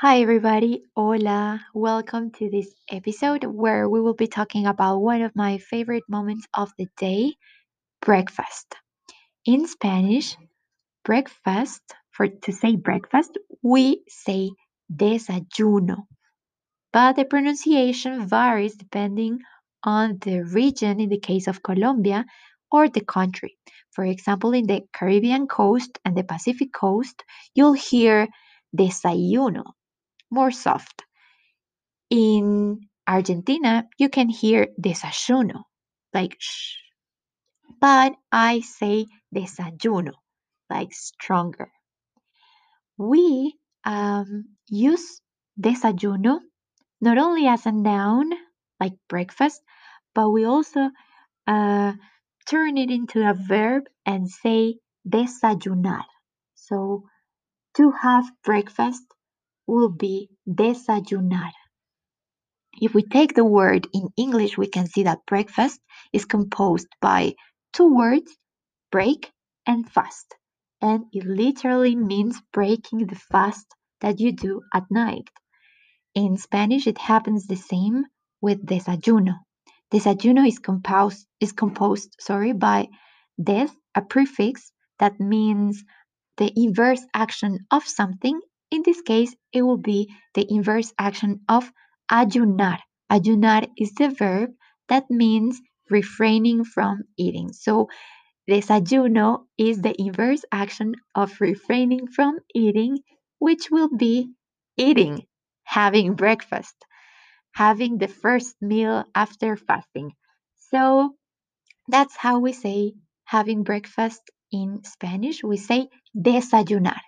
Hi, everybody. Hola. Welcome to this episode where we will be talking about one of my favorite moments of the day breakfast. In Spanish, breakfast, for to say breakfast, we say desayuno, but the pronunciation varies depending on the region in the case of Colombia or the country. For example, in the Caribbean coast and the Pacific coast, you'll hear desayuno more soft. In Argentina, you can hear desayuno, like shh. But I say desayuno, like stronger. We um, use desayuno not only as a noun, like breakfast, but we also uh, turn it into a verb and say desayunar. So to have breakfast will be desayunar. If we take the word in English, we can see that breakfast is composed by two words, break and fast. And it literally means breaking the fast that you do at night. In Spanish, it happens the same with desayuno. Desayuno is composed, is composed sorry, by des, a prefix that means the inverse action of something in this case, it will be the inverse action of ayunar. Ayunar is the verb that means refraining from eating. So, desayuno is the inverse action of refraining from eating, which will be eating, having breakfast, having the first meal after fasting. So, that's how we say having breakfast in Spanish. We say desayunar.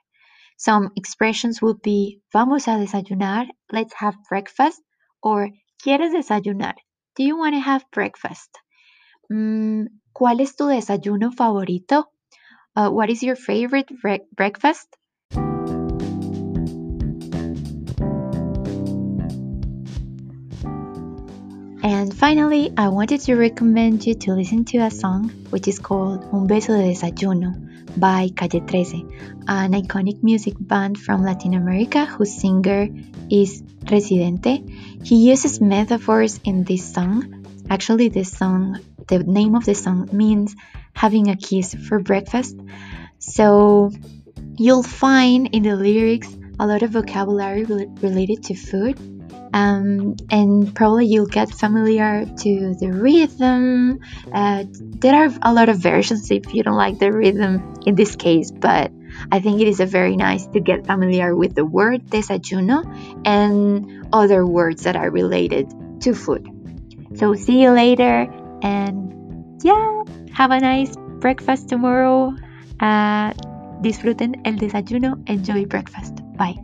Some expressions would be vamos a desayunar, let's have breakfast, or ¿quieres desayunar? Do you want to have breakfast? Mm, ¿Cuál es tu desayuno favorito? Uh, what is your favorite breakfast? And finally, I wanted to recommend you to listen to a song which is called Un beso de desayuno by Calle 13, an iconic music band from Latin America whose singer is Residente. He uses metaphors in this song. Actually, this song, the name of the song means having a kiss for breakfast. So you'll find in the lyrics a lot of vocabulary related to food um, and probably you'll get familiar to the rhythm. Uh, there are a lot of versions if you don't like the rhythm in this case, but I think it is a very nice to get familiar with the word desayuno and other words that are related to food. So see you later and yeah, have a nice breakfast tomorrow. Uh, disfruten el desayuno, enjoy breakfast. Bye.